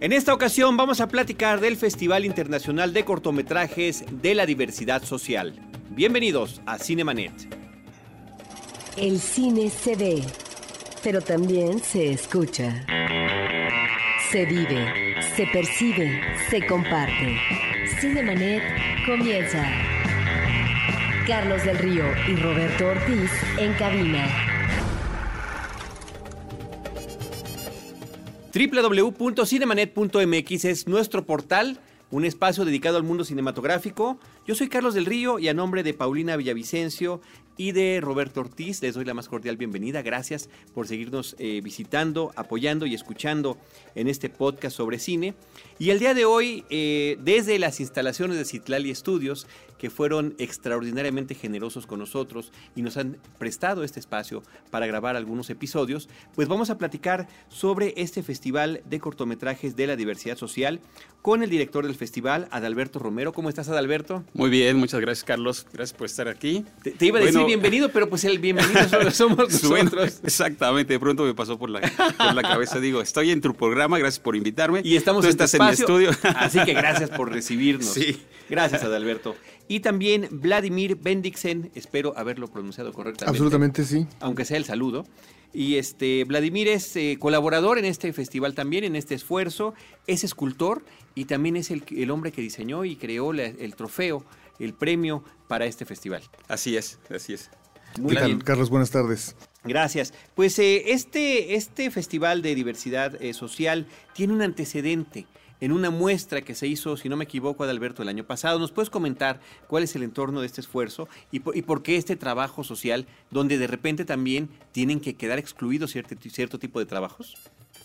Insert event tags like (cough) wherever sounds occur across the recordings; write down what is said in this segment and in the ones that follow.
En esta ocasión vamos a platicar del Festival Internacional de Cortometrajes de la Diversidad Social. Bienvenidos a Cinemanet. El cine se ve, pero también se escucha. Se vive, se percibe, se comparte. Cinemanet comienza. Carlos del Río y Roberto Ortiz en cabina. www.cinemanet.mx es nuestro portal, un espacio dedicado al mundo cinematográfico. Yo soy Carlos del Río y a nombre de Paulina Villavicencio y de Roberto Ortiz les doy la más cordial bienvenida. Gracias por seguirnos eh, visitando, apoyando y escuchando en este podcast sobre cine. Y el día de hoy, eh, desde las instalaciones de Citlali Estudios, que fueron extraordinariamente generosos con nosotros y nos han prestado este espacio para grabar algunos episodios, pues vamos a platicar sobre este festival de cortometrajes de la diversidad social con el director del festival, Adalberto Romero. ¿Cómo estás, Adalberto? Muy bien, muchas gracias, Carlos. Gracias por estar aquí. Te, iba a decir bienvenido, pero pues el bienvenido solo (laughs) somos nosotros. exactamente, de pronto me pasó por la, cabeza. Digo, estoy en tu programa, gracias por invitarme. Y estamos en, estás en mi estudio. Así que (laughs) gracias por recibirnos. Sí. Gracias, Adalberto. Y también Vladimir Bendixen, espero haberlo pronunciado correctamente. Absolutamente sí. Aunque sea el saludo. Y este Vladimir es eh, colaborador en este festival también, en este esfuerzo. Es escultor y también es el, hombre que diseñó y creó el trofeo, el premio para este festival. Así es, así es. Muy bien. Carlos, buenas tardes. Gracias. Pues eh, este, este festival de diversidad eh, social tiene un antecedente en una muestra que se hizo, si no me equivoco, Adalberto el año pasado. ¿Nos puedes comentar cuál es el entorno de este esfuerzo y por, qué este trabajo social, donde de repente también tienen que quedar excluidos cierto, cierto tipo de trabajos?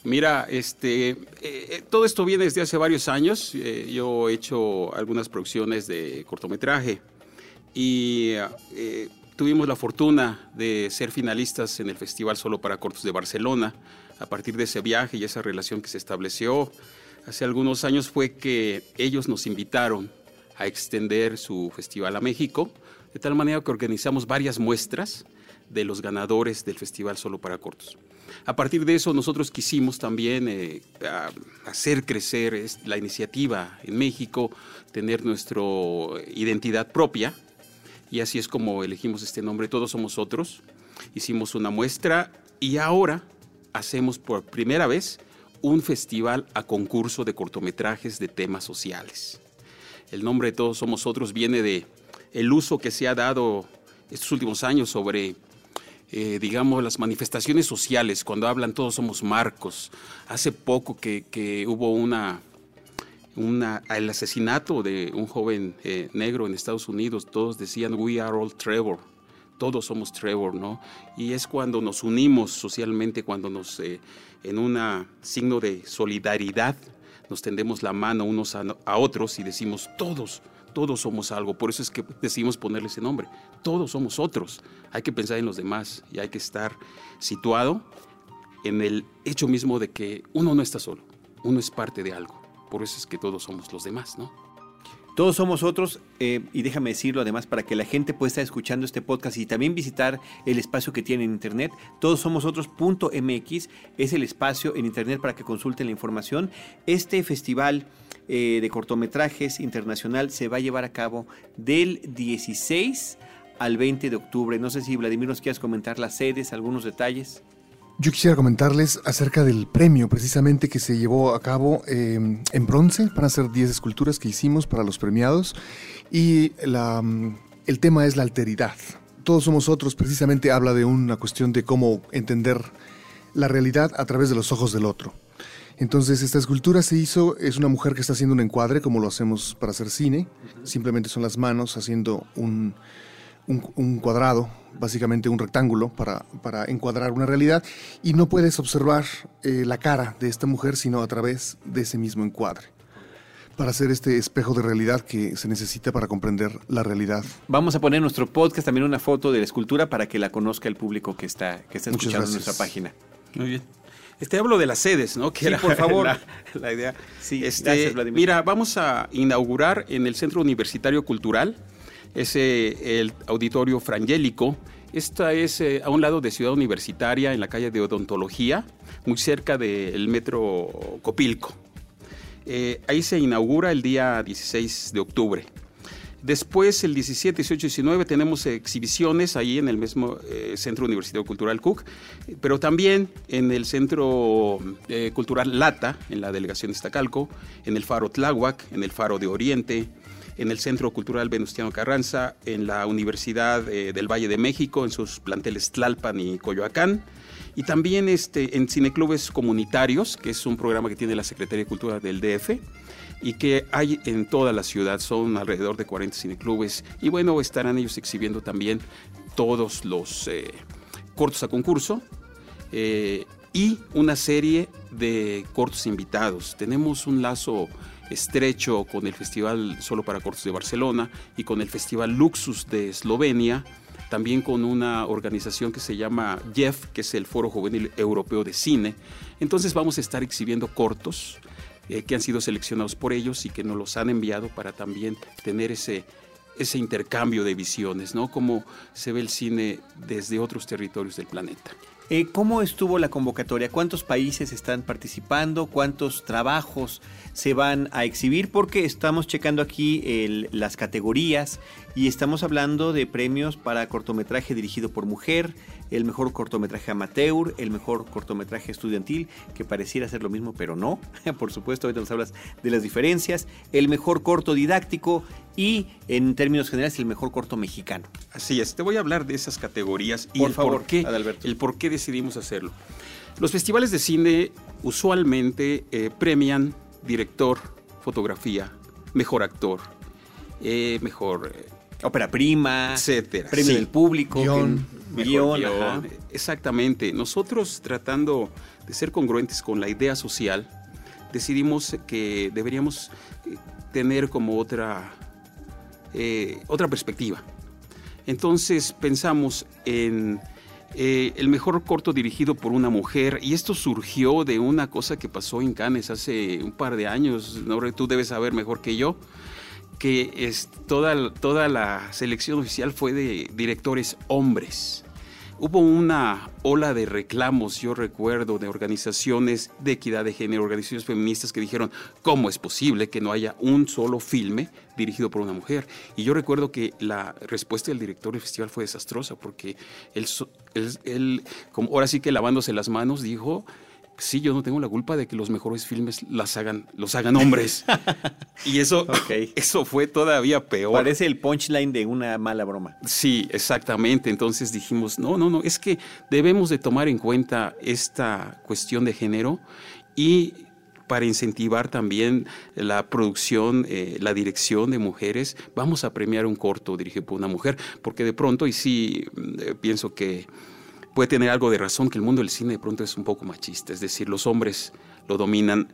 Mira, este, eh, eh, todo esto viene desde hace varios años. Eh, yo he hecho algunas producciones de cortometraje y tuvimos la fortuna de ser finalistas en el Festival Solo para Cortos de Barcelona. A partir de ese viaje y esa relación que se estableció, hace algunos años fue que ellos nos invitaron a extender su festival a México, de tal manera que organizamos varias muestras de los ganadores del Festival Solo para Cortos. A partir de eso nosotros quisimos también eh, hacer crecer la iniciativa en México, tener nuestra identidad propia, y así es como elegimos este nombre, Todos Somos Otros. Hicimos una muestra y ahora hacemos por primera vez un festival a concurso de cortometrajes de temas sociales. El nombre de Todos Somos Otros viene de el uso que se ha dado estos últimos años sobre, eh, digamos, las manifestaciones sociales, cuando hablan Todos Somos Marcos. Hace poco que, hubo una, una, el asesinato de un joven eh, negro en Estados Unidos, todos decían, We are all Trevor todos somos Trevor, ¿no? Y es cuando nos unimos socialmente, cuando nos, eh, en un signo de solidaridad, nos tendemos la mano unos a, otros y decimos, todos, todos somos algo. Por eso es que decidimos ponerle ese nombre. Todos somos otros. Hay que pensar en los demás y hay que estar situado en el hecho mismo de que uno no está solo, uno es parte de algo. Por eso es que todos somos los demás, ¿no? Todos somos otros, eh, y déjame decirlo además para que la gente pueda estar escuchando este podcast y también visitar el espacio que tiene en internet. Todos somos otros.mx es el espacio en internet para que consulten la información. Este festival eh, de cortometrajes internacional se va a llevar a cabo del 16 al 20 de octubre. No sé si Vladimir nos quieras comentar las sedes, algunos detalles. Yo quisiera comentarles acerca del premio precisamente que se llevó a cabo em, en bronce. Van a ser 10 esculturas que hicimos para los premiados y la, mm, el tema es la alteridad. Todos somos otros precisamente habla de una cuestión de cómo entender la realidad a través de los ojos del otro. Entonces esta escultura se hizo, es una mujer que está haciendo un encuadre como lo hacemos para hacer cine, simplemente son las manos haciendo un, un, cuadrado, básicamente un rectángulo, para, para, encuadrar una realidad, y no puedes observar eh, la cara de esta mujer sino a través de ese mismo encuadre para hacer este espejo de realidad que se necesita para comprender la realidad. Vamos a poner en nuestro podcast también una foto de la escultura para que la conozca el público que está, que está escuchando en nuestra página. Muy bien. Este hablo de las sedes, ¿no? Que sí, por (laughs) favor. La, idea. Sí, este, gracias, Vladimir. Mira, vamos a inaugurar en el Centro Universitario Cultural es el Auditorio Frangélico. Esta es eh, a un lado de Ciudad Universitaria, en la calle de Odontología, muy cerca del metro Copilco. Eh, ahí se inaugura el día 16 de octubre. Después, el 17, 18 y 19, tenemos exhibiciones ahí en el mismo eh, Centro Universitario Cultural Cook, pero también en el Centro eh, Cultural Lata, en la delegación de Iztacalco, en el Faro Tláhuac, en el Faro de Oriente, en el Centro Cultural Venustiano Carranza, en la Universidad eh, del Valle de México, en sus planteles Tlalpan y Coyoacán, y también este, en cineclubes comunitarios, que es un programa que tiene la Secretaría de Cultura del DF y que hay en toda la ciudad, son alrededor de 40 cineclubes. Y bueno, estarán ellos exhibiendo también todos los eh, cortos a concurso eh, y una serie de cortos invitados. Tenemos un lazo estrecho con el Festival Solo para Cortos de Barcelona y con el Festival Luxus de Eslovenia, también con una organización que se llama JEF, que es el Foro Juvenil Europeo de Cine. Entonces vamos a estar exhibiendo cortos eh, que han sido seleccionados por ellos y que nos los han enviado para también tener ese, ese intercambio de visiones, ¿no? Cómo se ve el cine desde otros territorios del planeta. Eh, ¿Cómo estuvo la convocatoria? ¿Cuántos países están participando? ¿Cuántos trabajos se van a exhibir? Porque estamos checando aquí las categorías y estamos hablando de premios para cortometraje dirigido por mujer, el mejor cortometraje amateur, el mejor cortometraje estudiantil, que pareciera ser lo mismo, pero no. (laughs) Por supuesto, ahorita nos hablas de las diferencias. El mejor corto didáctico y, en términos generales, el mejor corto mexicano. Así es, te voy a hablar de esas categorías y el, por qué, el por qué decidimos hacerlo. Los festivales de cine usualmente eh, premian director, fotografía, mejor actor, eh, mejor... Ópera prima, etcétera. Premio del público. Guión. Exactamente. Nosotros tratando de ser congruentes con la idea social, decidimos que deberíamos eh, tener como otra, eh, otra perspectiva. Entonces pensamos en eh, el mejor corto dirigido por una mujer y esto surgió de una cosa que pasó en Cannes hace un par de años, ¿no? tú debes saber mejor que yo que es toda, toda la selección oficial fue de directores hombres. Hubo una ola de reclamos, yo recuerdo, de organizaciones de equidad de género, organizaciones feministas que dijeron, ¿cómo es posible que no haya un solo filme dirigido por una mujer? Y yo recuerdo que la respuesta del director del festival fue desastrosa, porque él, él, como ahora sí que lavándose las manos, dijo, sí, yo no tengo la culpa de que los mejores filmes las hagan, los hagan hombres. (laughs) y eso, eso fue todavía peor. Parece el punchline de una mala broma. Sí, exactamente. Entonces dijimos, no, no, no, es que debemos de tomar en cuenta esta cuestión de género y para incentivar también la producción, eh, la dirección de mujeres, vamos a premiar un corto dirigido por una mujer, porque de pronto, y sí, eh, pienso que puede tener algo de razón que el mundo del cine de pronto es un poco machista, es decir, los hombres lo dominan.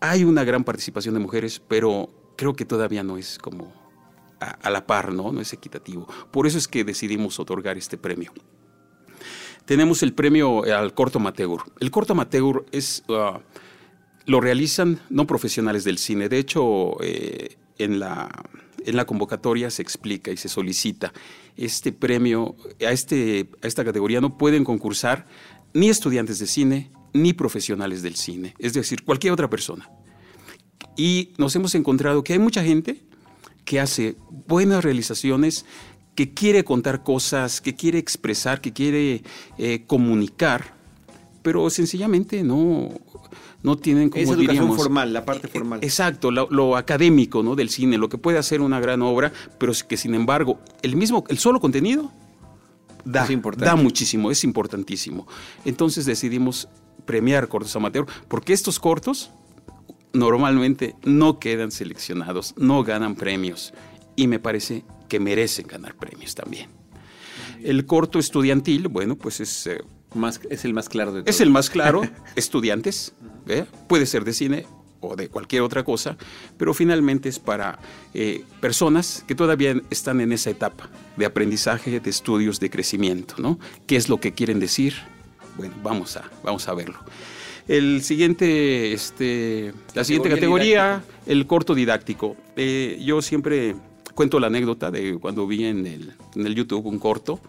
Hay una gran participación de mujeres, pero creo que todavía no es como a, la par, ¿no? No es equitativo. Por eso es que decidimos otorgar este premio. Tenemos el premio al corto amateur. El corto amateur es, uh, lo realizan no profesionales del cine. De hecho, eh, en la en la convocatoria se explica y se solicita este premio, a, este, a esta categoría no pueden concursar ni estudiantes de cine ni profesionales del cine, es decir, cualquier otra persona. Y nos hemos encontrado que hay mucha gente que hace buenas realizaciones, que quiere contar cosas, que quiere expresar, que quiere eh, comunicar, pero sencillamente no, no tienen como es educación formal, la parte eh, formal. Exacto, lo, académico, ¿no? Del cine, lo que puede hacer una gran obra, pero que sin embargo el mismo, el solo contenido da, da muchísimo, es importantísimo. Entonces decidimos premiar cortos amateur, porque estos cortos normalmente no quedan seleccionados, no ganan premios y me parece que merecen ganar premios también. El corto estudiantil, bueno, pues es eh, más, es el más claro de todos. Es el más claro, (laughs) estudiantes, puede ser de cine o de cualquier otra cosa, pero finalmente es para eh, personas que todavía están en esa etapa de aprendizaje, de estudios, de crecimiento, ¿no? ¿Qué es lo que quieren decir? Bueno, vamos a, vamos a verlo. El siguiente, este, la siguiente categoría, el corto didáctico. Eh, yo siempre cuento la anécdota de cuando vi en el, en el YouTube un corto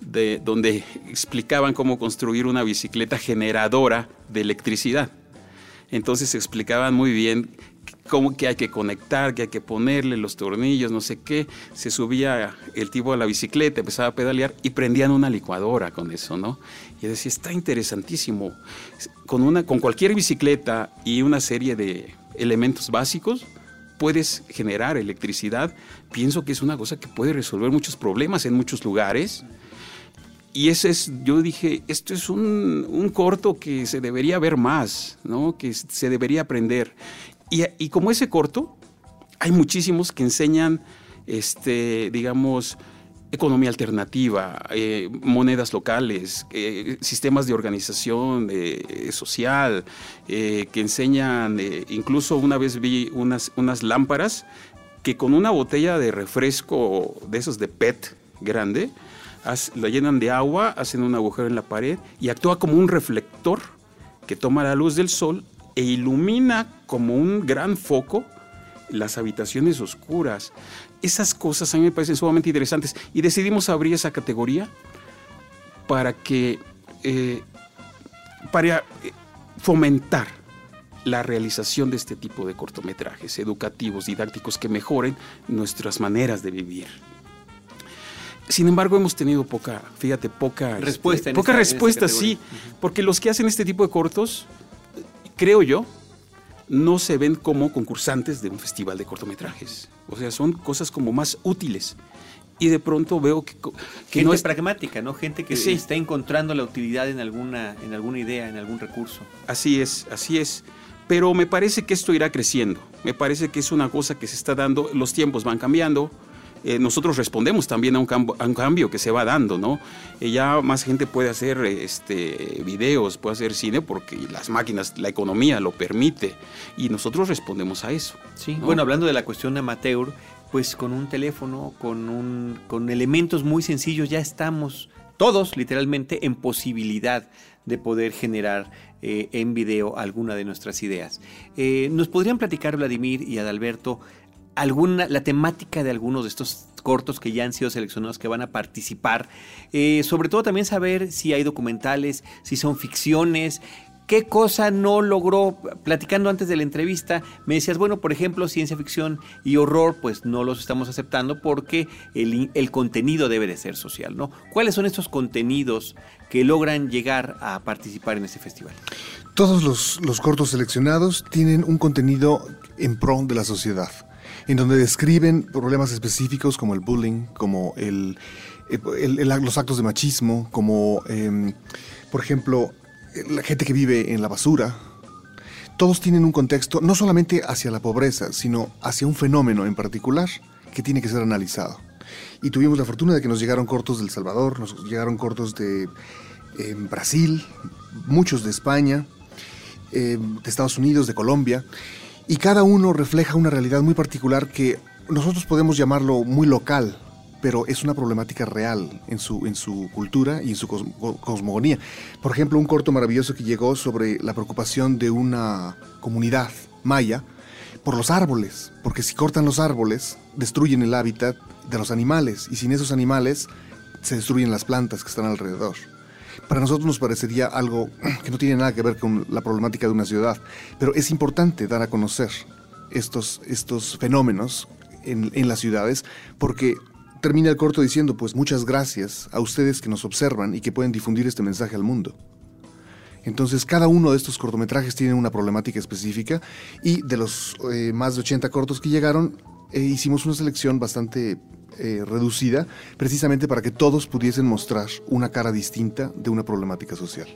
de, donde explicaban cómo construir una bicicleta generadora de electricidad. Entonces explicaban muy bien como que hay que conectar, que hay que ponerle los tornillos, no sé qué. Se subía el tipo a la bicicleta, empezaba a pedalear y prendían una licuadora con eso, ¿no? Y decía, está interesantísimo. Con, una, con cualquier bicicleta y una serie de elementos básicos, puedes generar electricidad. Pienso que es una cosa que puede resolver muchos problemas en muchos lugares. Y ese es, yo dije, esto es un, un, corto que se debería ver más, ¿no? que se debería aprender. Y, y, como ese corto, hay muchísimos que enseñan, este, digamos, economía alternativa, eh, monedas locales, eh, sistemas de organización eh, social, que enseñan, incluso una vez vi unas, unas lámparas que con una botella de refresco de esos de PET grande, la llenan de agua, hacen un agujero en la pared y actúa como un reflector que toma la luz del sol e ilumina como un gran foco las habitaciones oscuras. Esas cosas a mí me parecen sumamente interesantes y decidimos abrir esa categoría para que eh, para eh, fomentar la realización de este tipo de cortometrajes educativos, didácticos que mejoren nuestras maneras de vivir. Sin embargo, hemos tenido poca, fíjate, poca este, respuesta. poca respuesta, sí, porque los que hacen este tipo de cortos, creo yo, no se ven como concursantes de un festival de cortometrajes. O sea, son cosas como más útiles. Y de pronto veo que, que no es pragmática, ¿no? Gente que sí. está encontrando la utilidad en alguna, en alguna idea, en algún recurso. Así es, así es. Pero me parece que esto irá creciendo. Me parece que es una cosa que se está dando. Los tiempos van cambiando eh, nosotros respondemos también a un, cambio, que se va dando, ¿no? Eh, ya más gente puede hacer este, videos, puede hacer cine porque las máquinas, la economía lo permite y nosotros respondemos a eso. Sí, bueno, hablando de la cuestión amateur, pues con un teléfono, con, un, con elementos muy sencillos ya estamos todos literalmente en posibilidad de poder generar eh, en video alguna de nuestras ideas. ¿Nos podrían platicar, Vladimir y Adalberto, alguna, la temática de algunos de estos cortos que ya han sido seleccionados que van a participar. Eh, sobre todo también saber si hay documentales, si son ficciones. ¿Qué cosa no logró? Platicando antes de la entrevista, me decías, bueno, por ejemplo, ciencia ficción y horror, pues no los estamos aceptando porque el, el contenido debe de ser social, ¿no? ¿Cuáles son estos contenidos que logran llegar a participar en este festival? Todos los, los cortos seleccionados tienen un contenido en pro de la sociedad en donde describen problemas específicos como el bullying, como el, los actos de machismo, como, em, por ejemplo, la gente que vive en la basura. Todos tienen un contexto no solamente hacia la pobreza, sino hacia un fenómeno en particular que tiene que ser analizado. Y tuvimos la fortuna de que nos llegaron cortos del Salvador, nos llegaron cortos de em, Brasil, muchos de España, em, de Estados Unidos, de Colombia y cada uno refleja una realidad muy particular que nosotros podemos llamarlo muy local, pero es una problemática real en su, en su cultura y en su cosmogonía. Por ejemplo, un corto maravilloso que llegó sobre la preocupación de una comunidad maya por los árboles, porque si cortan los árboles, destruyen el hábitat de los animales, y sin esos animales se destruyen las plantas que están alrededor para nosotros nos parecería algo que no tiene nada que ver con la problemática de una ciudad, pero es importante dar a conocer estos, estos fenómenos en, en las ciudades porque termina el corto diciendo, pues muchas gracias a ustedes que nos observan y que pueden difundir este mensaje al mundo. Entonces, cada uno de estos cortometrajes tiene una problemática específica y de los eh, más de 80 cortos que llegaron, eh, hicimos una selección bastante eh, reducida precisamente para que todos pudiesen mostrar una cara distinta de una problemática social.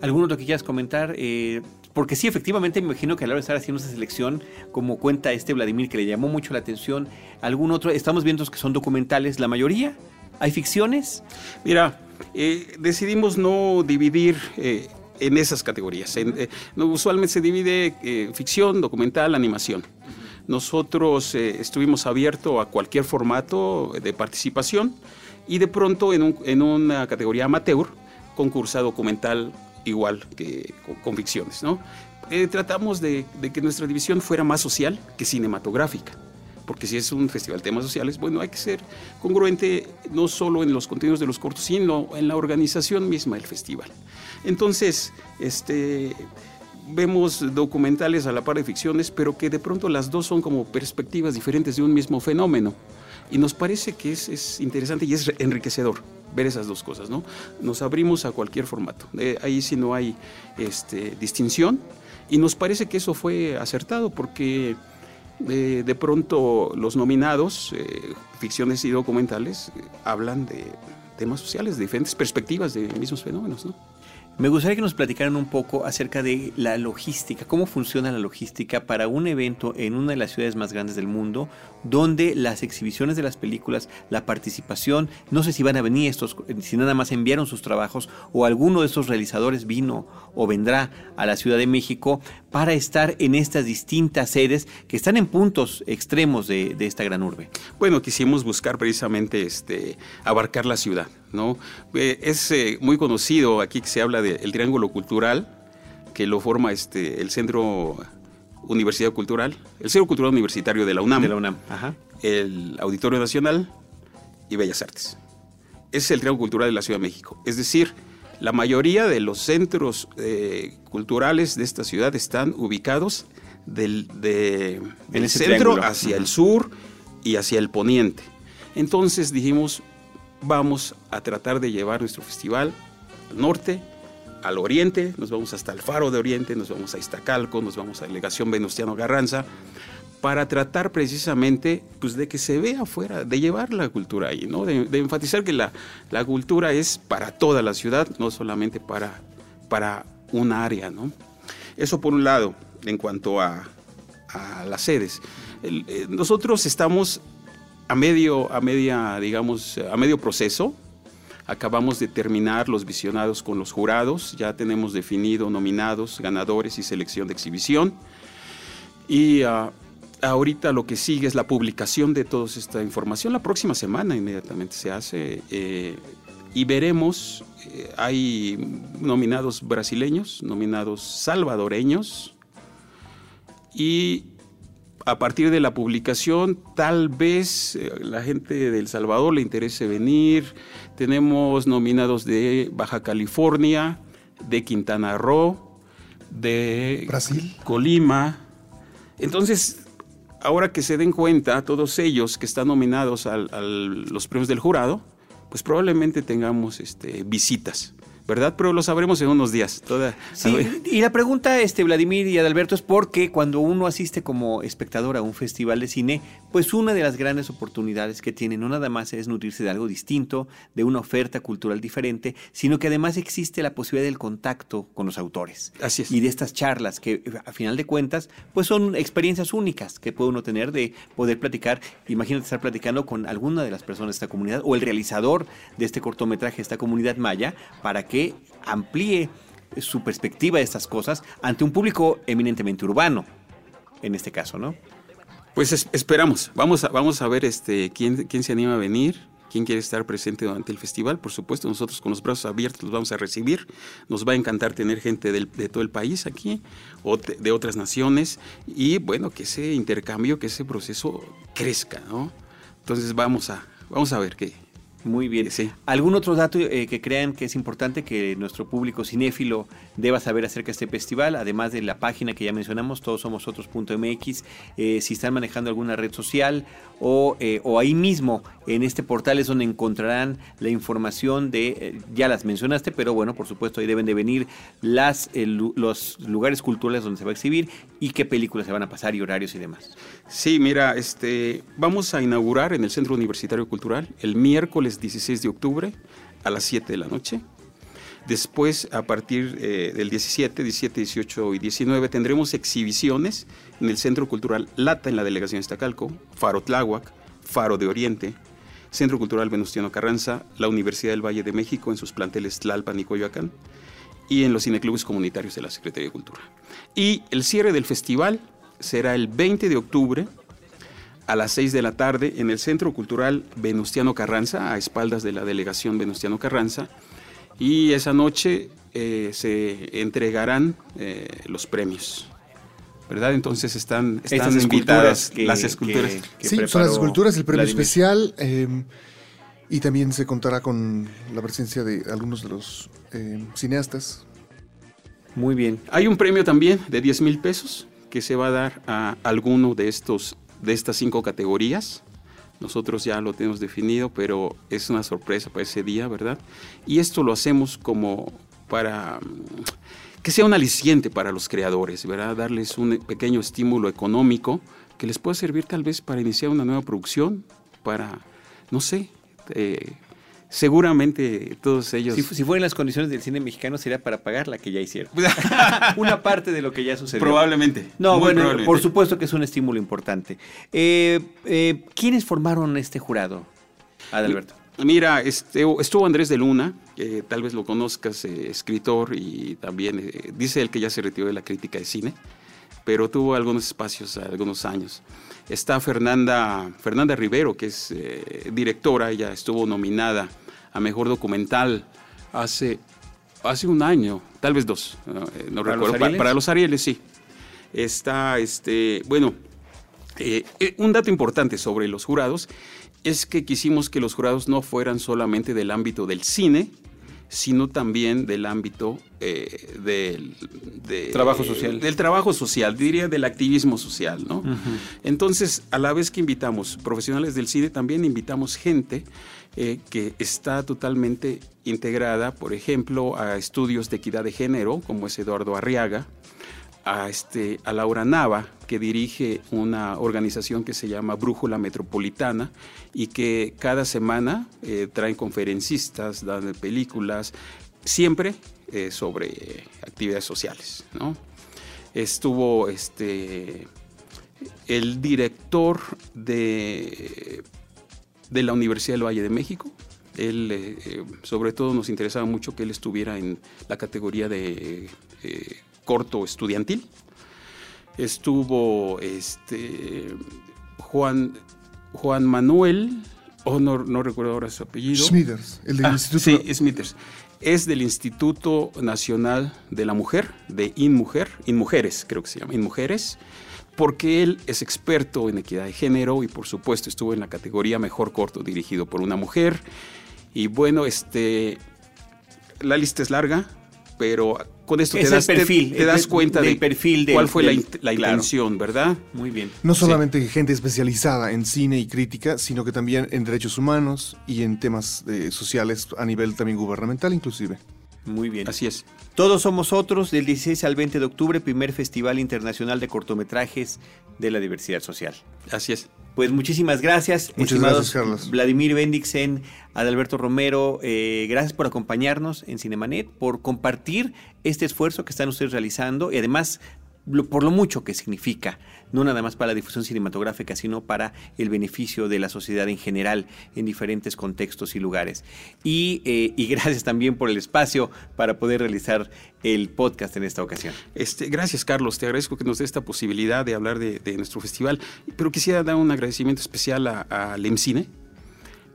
¿Algún otro que quieras comentar? Eh, porque sí, efectivamente, me imagino que a la hora de estar haciendo esa selección, como cuenta este Vladimir, que le llamó mucho la atención, algún otro, estamos viendo que son documentales, la mayoría, ¿hay ficciones? Mira, eh, decidimos no dividir en esas categorías. usualmente se divide ficción, documental, animación. Nosotros eh, estuvimos abiertos a cualquier formato de participación y de pronto en, una categoría amateur, concursa documental igual que con, ficciones. ¿no? Eh, tratamos de, que nuestra división fuera más social que cinematográfica porque si es un festival de temas sociales, bueno, hay que ser congruente no solo en los contenidos de los cortos, sino en la organización misma del festival. Entonces, este, vemos documentales a la par de ficciones, pero que de pronto las dos son como perspectivas diferentes de un mismo fenómeno. Y nos parece que es, es interesante y es enriquecedor ver esas dos cosas, ¿no? Nos abrimos a cualquier formato. Eh, ahí sí no hay este, distinción. Y nos parece que eso fue acertado porque eh, de pronto los nominados, eh, ficciones y documentales, hablan de temas sociales, de diferentes perspectivas de mismos fenómenos, ¿no? Me gustaría que nos platicaran un poco acerca de la logística, cómo funciona la logística para un evento en una de las ciudades más grandes del mundo, donde las exhibiciones de las películas, la participación, no sé si van a venir estos, si nada más enviaron sus trabajos o alguno de estos realizadores vino o vendrá a la Ciudad de México para estar en estas distintas sedes que están en puntos extremos de, esta gran urbe. Bueno, quisimos buscar precisamente este, abarcar la ciudad. ¿no? Eh, es eh, muy conocido aquí que se habla del triángulo cultural, que lo forma este, el Centro Universidad Cultural, el Centro Cultural Universitario de la UNAM, de la UNAM. el Auditorio Nacional y Bellas Artes. Ese es el triángulo cultural de la Ciudad de México. Es decir, la mayoría de los centros eh, culturales de esta ciudad están ubicados del, centro hacia el sur y hacia el poniente. Entonces dijimos, vamos a tratar de llevar nuestro festival al norte, al oriente, nos vamos hasta el Faro de Oriente, nos vamos a Iztacalco, nos vamos a Delegación Venustiano Garranza, para tratar precisamente pues, de que se vea afuera, de llevar la cultura ahí, ¿no? de, enfatizar que la, cultura es para toda la ciudad, no solamente para, para un área. ¿no? Eso por un lado, en cuanto a, las sedes. Eh, nosotros estamos a medio, a media, digamos, a medio proceso. Acabamos de terminar los visionados con los jurados, ya tenemos definido nominados, ganadores y selección de exhibición. Y ah, ahorita lo que sigue es la publicación de toda esta información. La próxima semana inmediatamente se hace eh, y veremos, eh, hay nominados brasileños, nominados salvadoreños y a partir de la publicación, tal vez eh, la gente de El Salvador le interese venir. Tenemos nominados de Baja California, de Quintana Roo, de Brasil, Colima. Entonces, ahora que se den cuenta, todos ellos que están nominados a, los premios del jurado, pues probablemente tengamos este, visitas. ¿Verdad? Pero lo sabremos en unos días. Toda, sí, y la pregunta, este, Vladimir y Adalberto, es porque cuando uno asiste como espectador a un festival de cine, pues una de las grandes oportunidades que tiene no nada más es nutrirse de algo distinto, de una oferta cultural diferente, sino que además existe la posibilidad del contacto con los autores. Así es. Y de estas charlas que a final de cuentas, pues son experiencias únicas que puede uno tener de poder platicar. Imagínate estar platicando con alguna de las personas de esta comunidad o el realizador de este cortometraje esta comunidad maya para que amplíe su perspectiva de estas cosas ante un público eminentemente urbano, en este caso, ¿no? Pues esperamos, vamos a, vamos a ver este, quién, quién se anima a venir, quién quiere estar presente durante el festival. Por supuesto, nosotros con los brazos abiertos los vamos a recibir. Nos va a encantar tener gente de todo el país aquí, o de otras naciones, y bueno, que ese intercambio, que ese proceso crezca, ¿no? Entonces vamos a, vamos a ver qué, muy bien. Sí. ¿Algún otro dato eh, que crean que es importante que nuestro público cinéfilo deba saber acerca de este festival? Además de la página que ya mencionamos, todos somos otros.mx, eh, si están manejando alguna red social o, eh, o, ahí mismo en este portal es donde encontrarán la información de, ya las mencionaste, pero bueno, por supuesto ahí deben de venir las, los lugares culturales donde se va a exhibir y qué películas se van a pasar y horarios y demás. Sí, mira, este, vamos a inaugurar en el Centro Universitario Cultural el miércoles 16 de octubre a las 7 de la noche. Después, a partir eh, del 17, 17, 18 y 19, tendremos exhibiciones en el Centro Cultural Lata en la Delegación Estacalco, Faro Tláhuac, Faro de Oriente, Centro Cultural Venustiano Carranza, la Universidad del Valle de México en sus planteles Tlalpan y Coyoacán, y en los cineclubes comunitarios de la Secretaría de Cultura. Y el cierre del festival será el 20 de octubre a las 6 de la tarde en el Centro Cultural Venustiano Carranza, a espaldas de la delegación Venustiano Carranza. Y esa noche eh, se entregarán eh, los premios. ¿Verdad? Entonces están, están invitadas las esculturas. sí, son las esculturas, el premio especial. Em, y también se contará con la presencia de algunos de los em, cineastas Muy bien. Hay un premio también de 10 mil pesos que se va a dar a alguno de, estos, de estas cinco categorías. Nosotros ya lo tenemos definido, pero es una sorpresa para ese día, ¿verdad? Y esto lo hacemos como para mm, que sea un aliciente para los creadores, ¿verdad? Darles un pequeño estímulo económico que les pueda servir tal vez para iniciar una nueva producción, para, no sé, eh, seguramente todos ellos... Si, si, fueran las condiciones del cine mexicano sería para pagar la que ya hicieron. (laughs) Una parte de lo que ya sucedió. Probablemente. No, bueno, por supuesto que es un estímulo importante. Eh, eh, ¿Quiénes formaron este jurado, Adalberto? Mira, este, estuvo Andrés de Luna, que tal vez lo conozcas, eh, escritor y también dice él que ya se retiró de la crítica de cine, pero tuvo algunos espacios, algunos años. Está Fernanda, Fernanda Rivero, que es directora, ella estuvo nominada a Mejor Documental hace, hace un año, tal vez dos, no, eh, recuerdo. para, los Arieles, sí. Está, este, bueno, eh, eh, un dato importante sobre los jurados es que quisimos que los jurados no fueran solamente del ámbito del cine, sino también del ámbito del trabajo social. Del trabajo social, diría del activismo social, ¿no? Entonces, a la vez que invitamos profesionales del cine, también invitamos gente eh, que está totalmente integrada, por ejemplo, a estudios de equidad de género, como es Eduardo Arriaga, a, este, a Laura Nava, que dirige una organización que se llama Brújula Metropolitana y que cada semana eh, traen conferencistas, dan películas, siempre eh, sobre actividades sociales. ¿no? Estuvo este, el director de de la Universidad del Valle de México. Él, eh, eh, sobre todo, nos interesaba mucho que él estuviera en la categoría de corto estudiantil. Estuvo este, Juan, Juan Manuel, oh, no, recuerdo ahora su apellido. Smithers, el del ah, Instituto. Sí, Smithers. Es del Instituto Nacional de la Mujer, de InMujer, InMujeres, creo que se llama, InMujeres porque él es experto en equidad de género y por supuesto estuvo en la categoría Mejor Corto dirigido por una mujer. Y bueno, este, la lista es larga, pero con esto te das, perfil, te, das cuenta de perfil cuál fue la, intención, ¿verdad? Muy bien. No solamente gente especializada en cine y crítica, sino que también en derechos humanos y en temas eh, sociales a nivel también gubernamental inclusive. Muy bien. Así es. Todos somos otros del 16 al 20 de octubre, primer Festival Internacional de Cortometrajes de la Diversidad Social. Así es. Pues muchísimas gracias. Muchas gracias, Carlos. Vladimir Bendixen, Adalberto Romero, eh, gracias por acompañarnos en Cinemanet, por compartir este esfuerzo que están ustedes realizando y además por lo mucho que significa, no nada más para la difusión cinematográfica, sino para el beneficio de la sociedad en general en diferentes contextos y lugares. Y, eh, (laughs) gracias también por el espacio para poder realizar el podcast en esta ocasión. Este, gracias, Carlos. Te agradezco que nos dé esta posibilidad de hablar de, nuestro festival. Pero quisiera dar un agradecimiento especial a, a LEMCINE,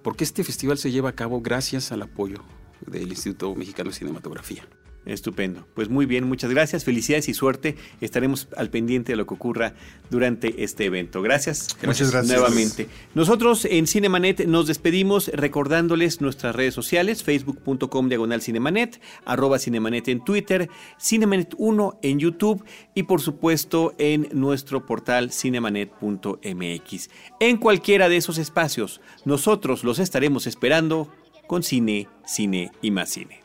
porque este festival se lleva a cabo gracias al apoyo del Instituto Mexicano de Cinematografía. Estupendo. Pues muy bien, muchas gracias, felicidades y suerte. Estaremos al pendiente de lo que ocurra durante este evento. Gracias. Muchas gracias. Nuevamente. Nosotros en Cinemanet nos despedimos recordándoles nuestras redes sociales, facebook.com diagonal cinemanet, arroba cinemanet en Twitter, cinemanet 1 en YouTube y por supuesto en nuestro portal cinemanet.mx. En cualquiera de esos espacios, nosotros los estaremos esperando con cine, cine y más cine.